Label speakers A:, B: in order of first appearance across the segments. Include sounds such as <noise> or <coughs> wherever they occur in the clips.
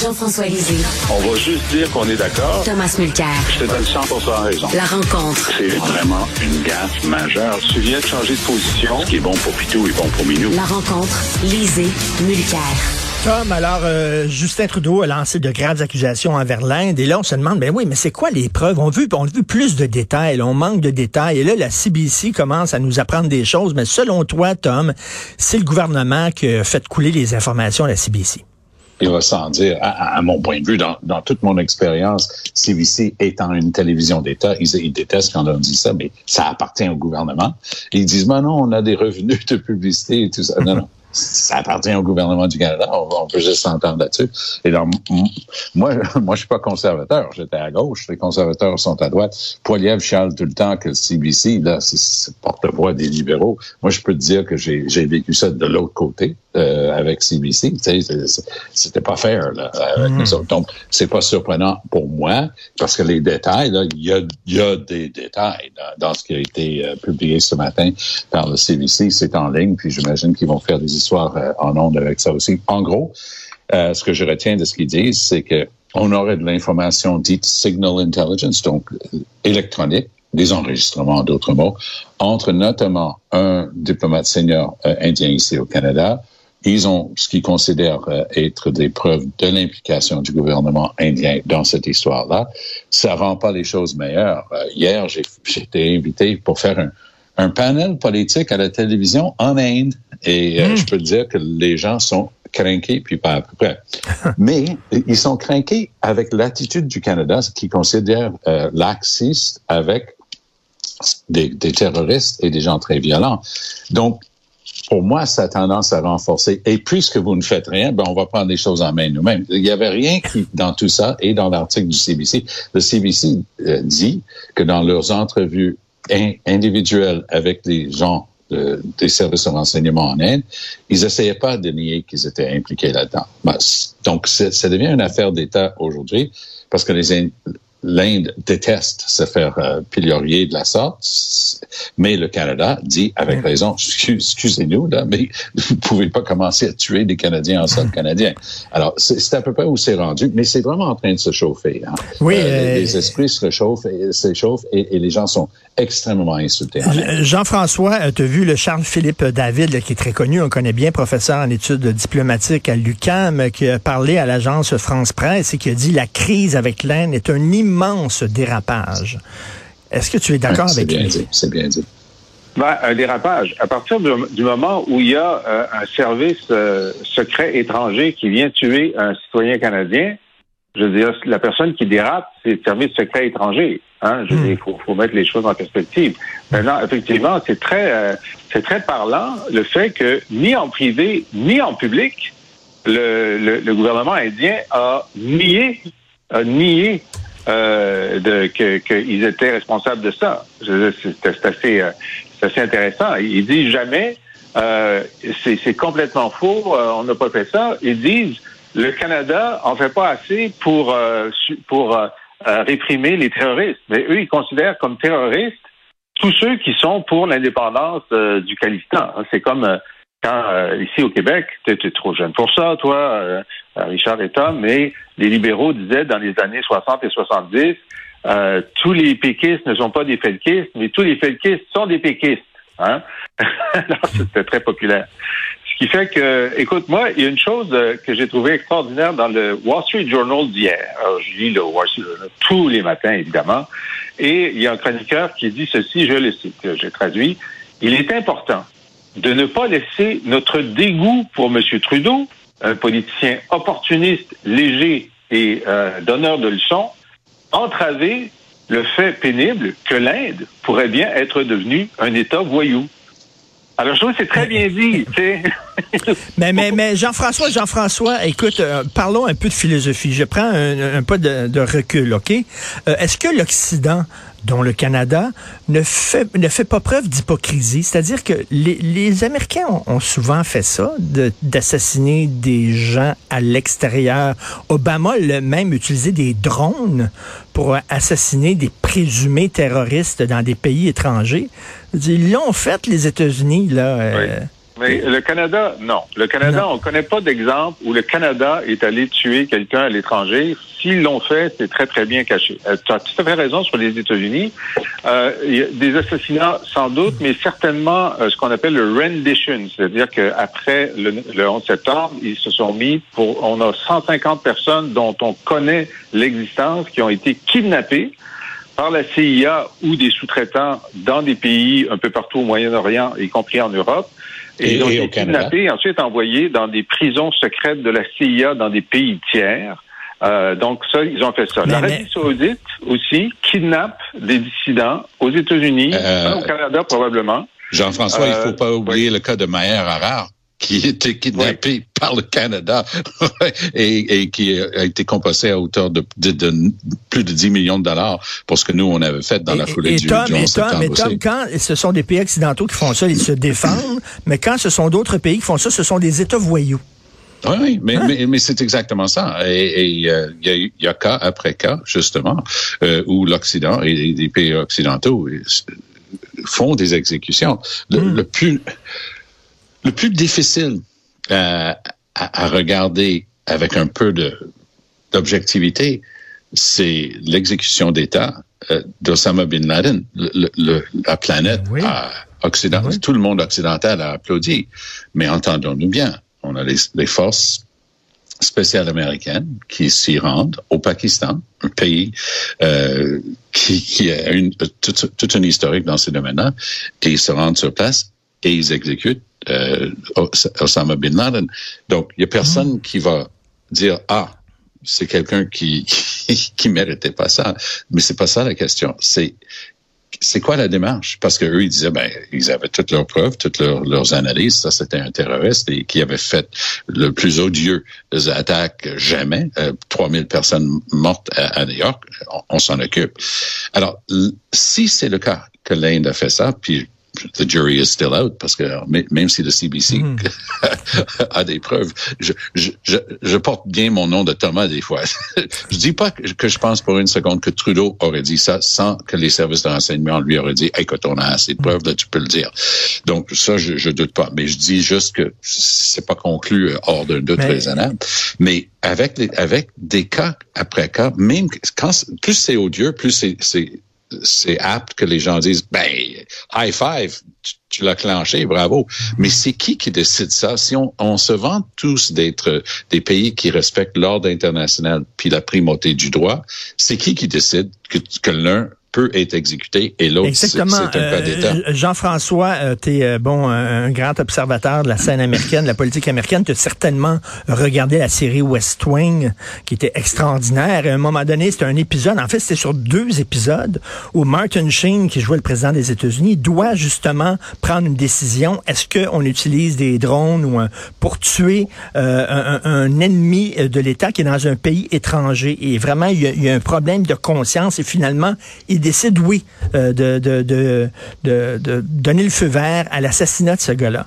A: Jean-François Lisée.
B: On va juste dire qu'on est d'accord.
A: Thomas Mulcair.
B: Je te donne 100 raison.
A: La rencontre.
B: C'est vraiment une gaffe majeure. Tu viens de changer de position. Ce qui est bon pour Pitou est bon pour Minou.
A: La rencontre. Lisée. Mulcair.
C: Tom, alors, euh, Justin Trudeau a lancé de graves accusations envers l'Inde. Et là, on se demande, ben oui, mais c'est quoi les preuves? On veut, on veut plus de détails. On manque de détails. Et là, la CBC commence à nous apprendre des choses. Mais selon toi, Tom, c'est le gouvernement qui a fait couler les informations à la CBC
D: il va sans dire, à, mon point de vue, dans, dans toute mon expérience, CBC étant une télévision d'État, ils, détestent quand on dit ça, mais ça appartient au gouvernement. ils disent, ben non, on a des revenus de publicité et tout ça. Non, non ça appartient au gouvernement du Canada. On, peut juste s'entendre là-dessus. Et donc, moi, <laughs> moi, je suis pas conservateur. J'étais à gauche. Les conservateurs sont à droite. Poiliev chiale tout le temps que le CBC, là, c'est porte-voix des libéraux. Moi, je peux te dire que j'ai vécu ça de l'autre côté euh, avec CBC. C'était pas fair là, avec nous autres. Donc, c'est pas surprenant pour moi parce que les détails, il y a, y a des détails dans, ce qui a été euh, publié ce matin par le CBC. C'est en ligne, puis j'imagine qu'ils vont faire des histoire euh, en ondes avec ça aussi. En gros, euh, ce que je retiens de ce qu'ils disent, c'est que on aurait de l'information dite signal intelligence, donc euh, électronique, des enregistrements, d'autres mots, entre notamment un diplomate senior indien ici au Canada. Ils ont ce qu'ils considèrent être des preuves de l'implication du gouvernement indien dans cette histoire-là. Ça rend pas les choses meilleures. hier, j'ai été invité pour faire un, un panel politique à la télévision en Inde. Et euh, hmm. je peux dire que les gens sont craqués, puis pas à peu près. <laughs> Mais ils sont craqués avec l'attitude du Canada, qui considère euh, laxiste avec des, des, terroristes et des gens très violents. Donc, pour moi, ça a tendance à renforcer. Et puisque vous ne faites rien, ben on va prendre les choses en main nous-mêmes. Il n'y avait rien qui, dans tout ça, et dans l'article du CBC, le CBC euh, dit que dans leurs entrevues individuels avec les gens des services de renseignement en Inde, ils essayaient pas de nier qu'ils étaient impliqués là-dedans. Donc, ça devient une affaire d'État aujourd'hui parce que les, l'Inde déteste se faire euh, pilorier de la sorte, mais le Canada dit avec raison, excusez-nous, là, mais <laughs> vous ne pouvez pas commencer à tuer des Canadiens en sol canadien. Alors, c'est à peu près où c'est rendu, mais c'est vraiment en train de se chauffer. Hein.
C: Oui, euh,
D: les, euh, esprits se réchauffent et, s'échauffent et, et, les gens sont extrêmement insultés.
C: Jean-François, tu as vu le Charles-Philippe David, qui est très connu, on connaît bien, professeur en études diplomatiques à l'UCAM, qui a parlé à l'agence France Presse et qui a dit la crise avec l'Inde est un immense immense dérapage. Est-ce que tu es d'accord avec
D: bien lui? C'est bien dit.
E: Ben, un dérapage. À partir du, moment où il y a euh, un service euh, secret étranger qui vient tuer un citoyen canadien, je veux dire, la personne qui dérape, c'est le service secret étranger. Hein? Je veux dire, il faut, mettre les choses en perspective. Maintenant, effectivement, c'est très, euh, c'est très parlant le fait que ni en privé ni en public, le, le gouvernement indien a nié, a nié euh, qu'ils étaient responsables de ça. C'est assez, euh, intéressant. Ils disent jamais, euh, c'est complètement faux, euh, on n'a pas fait ça. Ils disent, le Canada en fait pas assez pour, pour réprimer les terroristes. Mais eux, ils considèrent comme terroristes tous ceux qui sont pour l'indépendance du Khalistan. C'est comme quand euh, ici au Québec, tu étais trop jeune pour ça, toi, euh, euh, Richard et Tom, mais les libéraux disaient dans les années 60 et 70, tous les péquistes ne sont pas des felkistes, mais tous les felkistes sont des péquistes. Hein? <laughs> Alors, c'était très populaire. Ce qui fait que, écoute, moi, il y a une chose que j'ai trouvé extraordinaire dans le Wall Street Journal d'hier. Je lis le Wall Street Journal tous les matins, évidemment. Et il y a un chroniqueur qui dit ceci, je le cite, j'ai traduit. Il est important de ne pas laisser notre dégoût pour M. Trudeau, un politicien opportuniste, léger et euh, donneur de leçons, entraver le fait pénible que l'Inde pourrait bien être devenue un État voyou. Alors, je trouve c'est très bien dit, <laughs>
C: mais, Jean-François, Jean-François, écoute, euh, parlons un peu de philosophie. Je prends un, peu de, recul, OK? Euh, est-ce que l'Occident dont le Canada, ne fait, pas preuve d'hypocrisie? C'est-à-dire que les, les Américains ont, souvent fait ça, d'assassiner des gens à l'extérieur. Obama a même utilisé des drones pour assassiner des présumés terroristes dans des pays étrangers. Ils l'ont fait, les États-Unis, là.
E: Euh, Mais le Canada, non. Le Canada, on ne connaît pas d'exemple où le Canada est allé tuer quelqu'un à l'étranger. S'ils l'ont fait, c'est très, très bien caché. Euh, tu as tout à fait raison sur les États-Unis. Euh, il y a des assassinats, sans doute, mais certainement euh, ce qu'on appelle le rendition, c'est-à-dire qu'après le, le 11 septembre, ils se sont mis pour... On a 150 personnes dont on connaît l'existence qui ont été kidnappées par la CIA ou des sous-traitants dans des pays un peu partout au Moyen-Orient, y compris en Europe. Et,
D: Et-
E: ils ont été kidnappés et ensuite envoyés dans des prisons secrètes de la CIA dans des pays tiers. Euh, donc ça, ils ont fait ça. L'Arabie
C: mais-
E: saoudite aussi kidnappe des dissidents aux États-Unis,
D: Euh,
E: au Canada probablement.
D: Jean-François, il
E: Euh,
D: faut pas oublier le cas de Maher Harar qui était kidnappé par le Canada <laughs> et, et qui a été compensé à hauteur de, de- de plus de 10 millions de dollars pour ce que nous, on avait fait dans la foulée
C: et,
D: du,
C: Tom,
D: du
C: et
D: 11
C: Tom,
D: septembre
C: mais Tom,
D: aussi.
C: quand ce sont des pays occidentaux qui font ça, ils se défendent, <coughs> mais quand ce sont d'autres pays qui font ça, ce sont des États voyous.
D: Oui, oui,
C: Hein?
D: mais, mais, mais c'est exactement ça. Et euh, il y, a, y cas après cas, justement, euh, où l'Occident et les- les pays occidentaux euh, font des exécutions. Le,
C: Hmm.
D: le plus le plus difficile euh, à, à regarder avec un peu d'objectivité, c'est l'exécution d'État euh, d'Osama bin Laden. Le- le- la planète
C: Oui.
D: a- occident,
C: Oui.
D: tout le monde occidental a applaudi. Mais entendons-nous bien, on a les, les forces spéciales américaines qui s'y rendent au Pakistan, un pays euh, qui, qui a une, toute, toute une historique dans ces domaines-là, et ils se rendent sur place et ils exécutent euh, Os- Osama bin Laden. Donc, il y a personne qui va dire ah c'est quelqu'un qui, qui <laughs> qui méritait pas ça, mais c'est pas ça la question. C'est c'est quoi la démarche? Parce que eux, ils disaient, ben, ils avaient toutes leurs preuves, toutes leurs, leurs analyses. Ça, c'était un terroriste et qui avait fait le plus odieux des attaques jamais. Euh, 3000 personnes mortes à, à New York. On, on s'en occupe. Alors, si c'est le cas que l'Inde a fait ça, puis the jury is still out parce que même si le CBC
C: Mm. <laughs>
D: a des preuves, je, je, je, porte bien mon nom de Thomas des fois. <laughs> je dis pas que, je pense pour une seconde que Trudeau aurait dit ça sans que les services de renseignement lui auraient dit, écoute, on a assez de preuves, là, tu peux le dire. Donc ça, je, je doute pas. Mais je dis juste que c'est pas conclu euh, hors d'un doute
C: Mais-
D: raisonnable. Mais avec les, avec des cas après cas, même quand plus c'est odieux, plus c'est c'est apte que les gens disent ben high five tu, l'as clenché bravo. Mais c'est qui qui décide ça? Si on, on se vante tous d'être des pays qui respectent l'ordre international puis la primauté du droit c'est qui qui décide que l'un peut être exécuté et l'autre c'est un cas d'État
C: Euh, Jean-François, tu es bon, un, grand observateur de la scène américaine, de la politique américaine. Tu as certainement regardé la série West Wing, qui était extraordinaire. Et à un moment donné, c'était un épisode, en fait, c'était sur deux épisodes, où Martin Sheen, qui jouait le président des États-Unis, doit justement prendre une décision. Est-ce qu'on utilise des drones ou pour tuer euh, un, un- ennemi de l'État qui est dans un pays étranger? Et vraiment, il y y a un problème de conscience et finalement, il décide, oui, euh, de, de, de, donner le feu vert à l'assassinat de ce gars-là.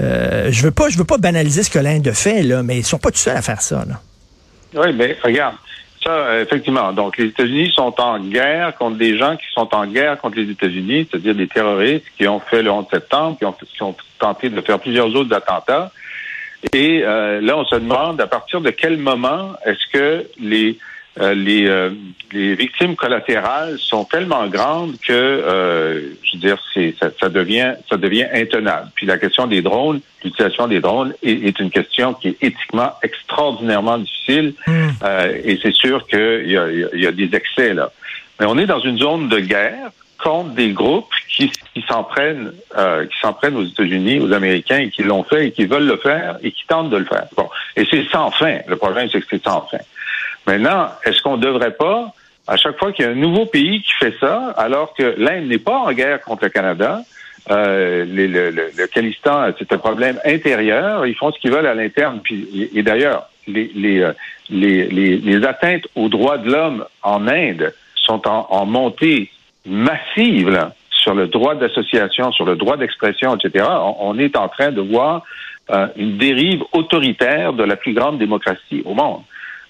C: Euh, je veux pas, je veux pas banaliser ce que l'Inde fait, mais ils sont pas tout seuls à faire ça.
E: Oui, mais regarde, ça, effectivement. Donc, les États-Unis sont en guerre contre des gens qui sont en guerre contre les États-Unis, c'est-à-dire des terroristes qui ont fait le 11 septembre, qui ont, qui ont tenté de faire plusieurs autres attentats. Et euh, là, on se demande à partir de quel moment est-ce que les euh, les, euh, les victimes collatérales sont tellement grandes que, euh, je veux dire, c'est, ça, ça devient ça devient intenable. Puis la question des drones, l'utilisation des drones est, est une question qui est éthiquement extraordinairement difficile. Euh, et c'est sûr qu'il y a, y a des excès là. Mais on est dans une zone de guerre contre des groupes qui, qui s'en prennent, euh, qui s'en prennent aux États-Unis, aux Américains, et qui l'ont fait et qui veulent le faire et qui tentent de le faire. Bon, et c'est sans fin. Le problème, c'est que c'est sans fin. Maintenant, est-ce qu'on ne devrait pas, à chaque fois qu'il y a un nouveau pays qui fait ça, alors que l'Inde n'est pas en guerre contre le Canada, euh, le, le, Khalistan, c'est un problème intérieur. Ils font ce qu'ils veulent à l'interne. Puis, et, d'ailleurs, les, les, euh, les, les, les atteintes aux droits de l'homme en Inde sont en, montée massive sur le droit d'association, sur le droit d'expression, etc. On, on est en train de voir euh, une dérive autoritaire de la plus grande démocratie au monde.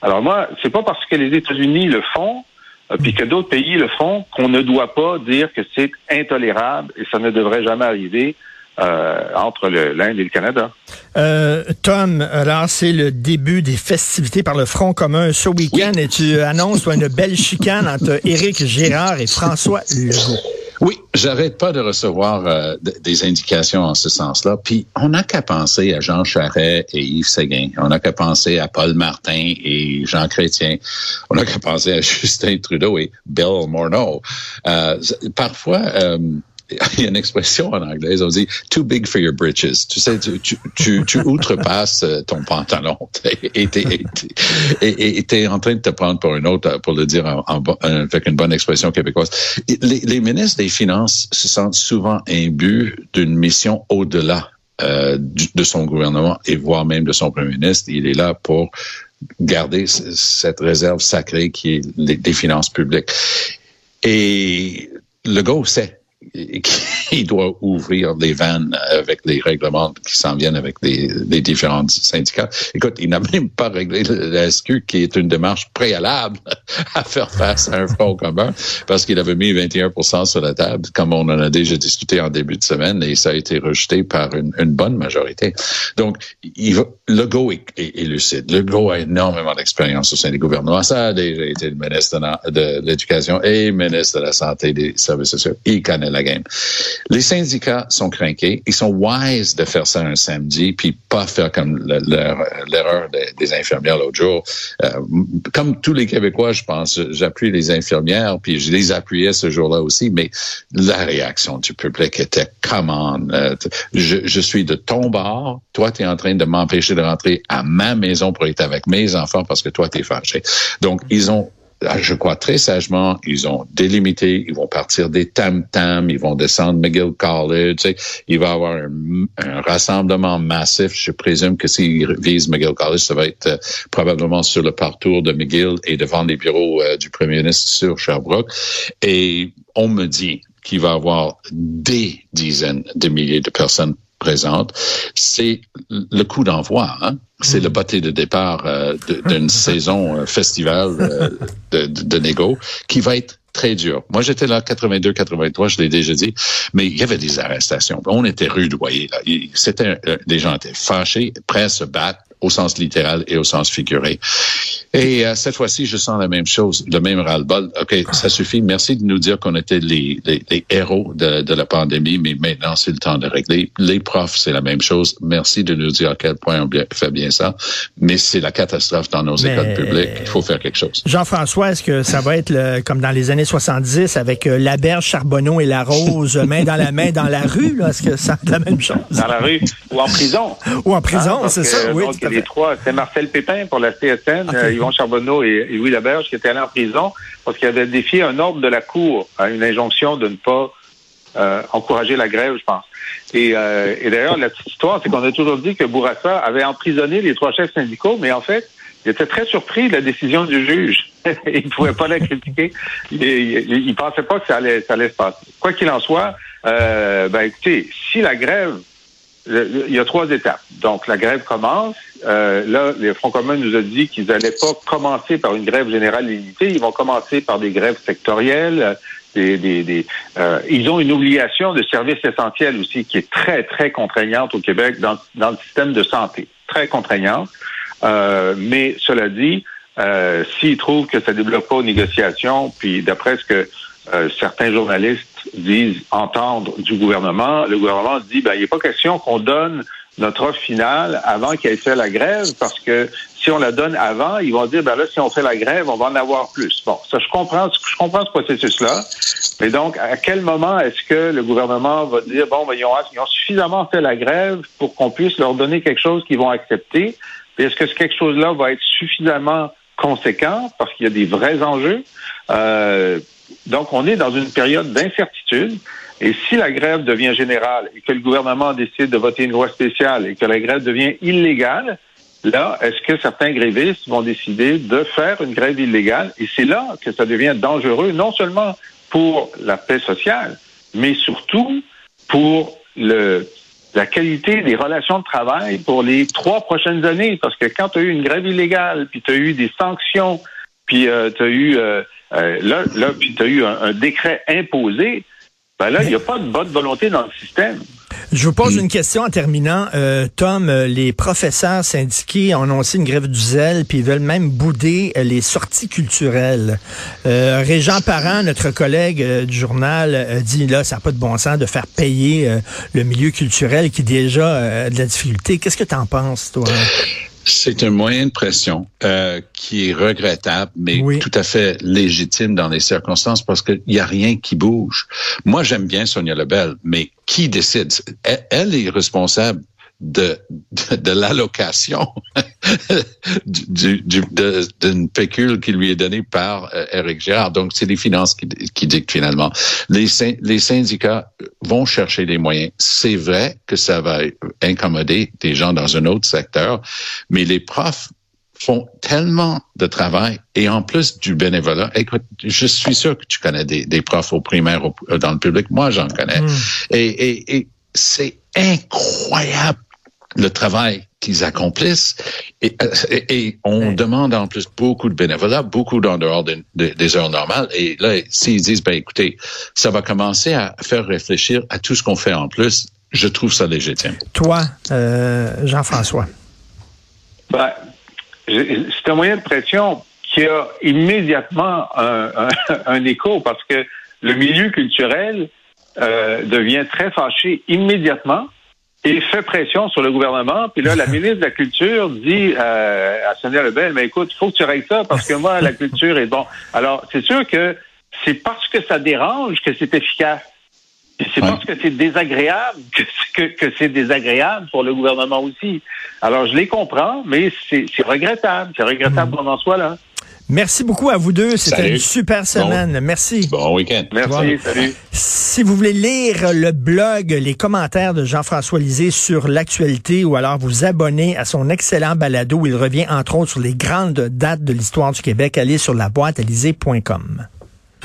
E: Alors moi, c'est pas parce que les États-Unis le font euh, puis que d'autres pays le font qu'on ne doit pas dire que c'est intolérable et ça ne devrait jamais arriver euh, entre l'Inde et le Canada.
C: Euh, Tom, alors c'est le début des festivités par le Front commun ce week-end et tu annonces une belle chicane entre Éric Gérard et François Legault.
D: Oui, j'arrête pas de recevoir euh, des indications en ce sens-là. Puis on n'a qu'à penser à Jean Charest et Yves Séguin. On n'a qu'à penser à Paul Martin et Jean Chrétien. On n'a qu'à penser à <laughs> Justin Trudeau et Bill Morneau. Euh, parfois, euh, <laughs> il y a une expression en anglais, on dit too big for your britches. Tu sais, tu, tu, tu, outrepasses euh, ton pantalon <laughs> et tu es en train de te prendre pour une autre, pour le dire en, avec une bonne expression québécoise. Les, les ministres des Finances se sentent souvent imbus d'une mission au-delà euh, de son gouvernement et voire même de son premier ministre. Il est là pour garder cette réserve sacrée qui est les, les finances publiques. Et le gars sait it, <laughs> il doit ouvrir les vannes avec les règlements qui s'en viennent avec les, différents syndicats. Écoute, il n'a <laughs> même pas réglé la SQ, qui est une démarche préalable <laughs> à faire face à un front commun, parce qu'il avait mis 21 sur la table, comme on en a déjà discuté en début de semaine, et ça a été rejeté par une, bonne majorité. Donc, il va, le go est, est, lucide. Le go a énormément d'expérience au sein des gouvernements. Ça a déjà été le ministre de l'Éducation et ministre de la Santé et des Services sociaux. Il connaît la game. Les syndicats sont craqués. Ils sont wise de faire ça un samedi, puis pas faire comme l'erreur des infirmières l'autre jour. Euh, comme tous les Québécois, je pense, j'appuie les infirmières, puis je les appuyais ce jour-là aussi, mais la réaction du public était « come on, euh, je, je suis de ton bord, toi, tu es en train de m'empêcher de rentrer à ma maison pour être avec mes enfants parce que toi, tu es fâché. » Donc, ils ont je crois très sagement, ils ont délimité, ils vont partir des tam-tams, ils vont descendre McGill College, tu sais, il va y avoir un, rassemblement massif. Je présume que s'ils visent McGill College, ça va être euh, probablement sur le parcours de McGill et devant les bureaux euh, du premier ministre sur Sherbrooke. Et on me dit qu'il va y avoir des dizaines de milliers de personnes présentes. C'est le coup d'envoi. Hein? C'est le bâté de départ euh, d'une <laughs> saison euh, festival euh, de, de, de négo qui va être très dur. Moi, j'étais là 82-83, je l'ai déjà dit, mais il y avait des arrestations. On était rudoyés. Là. C'était, les gens étaient fâchés, prêts à se battre au sens littéral et au sens figuré. Et euh, cette fois-ci, je sens la même chose, le même ras-le-bol. OK, ça suffit. Merci de nous dire qu'on était les, les, les héros de, de, la pandémie, mais maintenant, c'est le temps de régler. Les profs, c'est la même chose. Merci de nous dire à quel point on fait bien ça, mais c'est la catastrophe dans nos écoles publiques. Il faut faire quelque chose.
C: Jean-François, est-ce que ça va être le, comme dans les années 70 avec euh, la berge, Charbonneau et la rose, main dans la main dans la rue? Est-ce que ça la même chose?
E: Dans la rue ou en prison.
C: ou en prison, hein, c'est ça, oui.
E: Les trois, c'est Marcel Pépin pour la CSN. Yvon Charbonneau et, Louis Laberge qui étaient allés en prison parce qu'ils avaient défié un ordre de la Cour, à une injonction de ne pas euh, encourager la grève, je pense. Et, euh, et d'ailleurs, la petite histoire, c'est qu'on a toujours dit que Bourassa avait emprisonné les trois chefs syndicaux, mais en fait, il était très surpris de la décision du juge. <laughs> il ne pouvait pas la critiquer. Il, il, pensait pas que ça allait, ça allait se passer. Quoi qu'il en soit, euh, ben écoutez, si la grève il y a trois étapes. Donc, la grève commence. Euh, là, les Front commun nous a dit qu'ils n'allaient pas commencer par une grève générale limitée. Ils vont commencer par des grèves sectorielles. Des, des, des euh, ils ont une obligation de service essentiel aussi qui est très, très contraignante au Québec dans, dans le système de santé. Très contraignante. Euh, mais cela dit, euh, s'ils trouvent que ça ne débloque pas aux négociations, puis d'après ce que euh, certains journalistes disent entendre du gouvernement. Le gouvernement dit ben il n'est pas question qu'on donne notre offre finale avant ait fait la grève parce que si on la donne avant, ils vont dire ben là si on fait la grève, on va en avoir plus. Bon, ça je comprends, je comprends ce processus-là. Mais donc à quel moment est-ce que le gouvernement va dire bon ben ils ont, ils ont suffisamment fait la grève pour qu'on puisse leur donner quelque chose qu'ils vont accepter? Est-ce que ce quelque chose-là va être suffisamment conséquent parce qu'il y a des vrais enjeux? Euh, donc, on est dans une période d'incertitude. Et si la grève devient générale et que le gouvernement décide de voter une loi spéciale et que la grève devient illégale, là, est-ce que certains grévistes vont décider de faire une grève illégale? Et c'est là que ça devient dangereux, non seulement pour la paix sociale, mais surtout pour le, la qualité des relations de travail pour les trois prochaines années. Parce que quand tu as eu une grève illégale, puis tu as eu des sanctions, puis euh, tu as eu euh, euh, là, là puis tu as eu un, décret imposé, ben là, il n'y a pas de bonne volonté dans le système.
C: Je vous pose une question en terminant. Euh, Tom, les professeurs syndiqués ont annoncé une grève du zèle, puis ils veulent même bouder les sorties culturelles. Euh, Régent Parent, notre collègue euh, du journal, euh, dit là, ça n'a pas de bon sens de faire payer euh, le milieu culturel qui déjà euh, a de la difficulté. Qu'est-ce que tu en penses, toi?
D: C'est un moyen de pression euh, qui est regrettable, mais
C: Oui.
D: tout à fait légitime dans les circonstances parce qu'il n'y a rien qui bouge. Moi, j'aime bien Sonia Lebel, mais qui décide? Elle, elle est responsable de, de, de l'allocation <laughs> du, du, d'une pécule qui lui est donnée par euh, Éric Girard. Donc, c'est les finances qui, qui dictent finalement. Les, les syndicats vont chercher les moyens. C'est vrai que ça va incommoder des gens dans un autre secteur, mais les profs font tellement de travail et en plus du bénévolat. Écoute, je suis sûr que tu connais des, des profs au primaire au- dans le public. Moi, j'en connais. Et, et, et c'est incroyable le travail qu'ils accomplissent. Et, euh, et, et on
C: Ouais.
D: demande en plus beaucoup de bénévolat, beaucoup en dehors de- de- des heures normales. Et là, s'ils disent, ben écoutez, ça va commencer à faire réfléchir à tout ce qu'on fait en plus, je trouve ça légitime.
C: Toi, euh, Jean-François.
E: Ben, c'est un moyen de pression qui a immédiatement un, un- <laughs> un écho parce que le milieu culturel euh, devient très fâché immédiatement et fait pression sur le gouvernement. Puis là, la <laughs> ministre de la Culture dit euh, à Sonia Lebel, mais écoute, il faut que tu règles ça parce que moi, la <laughs> culture est bon. Alors, c'est sûr que c'est parce que ça dérange que c'est efficace. C'est
D: Ouais.
E: parce que c'est désagréable que, que, que c'est désagréable pour le gouvernement aussi. Alors, je les comprends, mais c'est c'est regrettable. C'est regrettable qu'on en soit là.
C: Merci beaucoup à vous deux. C'était une super semaine. Merci.
D: Bon week-end.
E: Merci, salut.
C: Si vous voulez lire le blog, les commentaires de Jean-François Lisée sur l'actualité ou alors vous abonner à son excellent balado où il revient entre autres sur les grandes dates de l'histoire du Québec, allez sur la boîte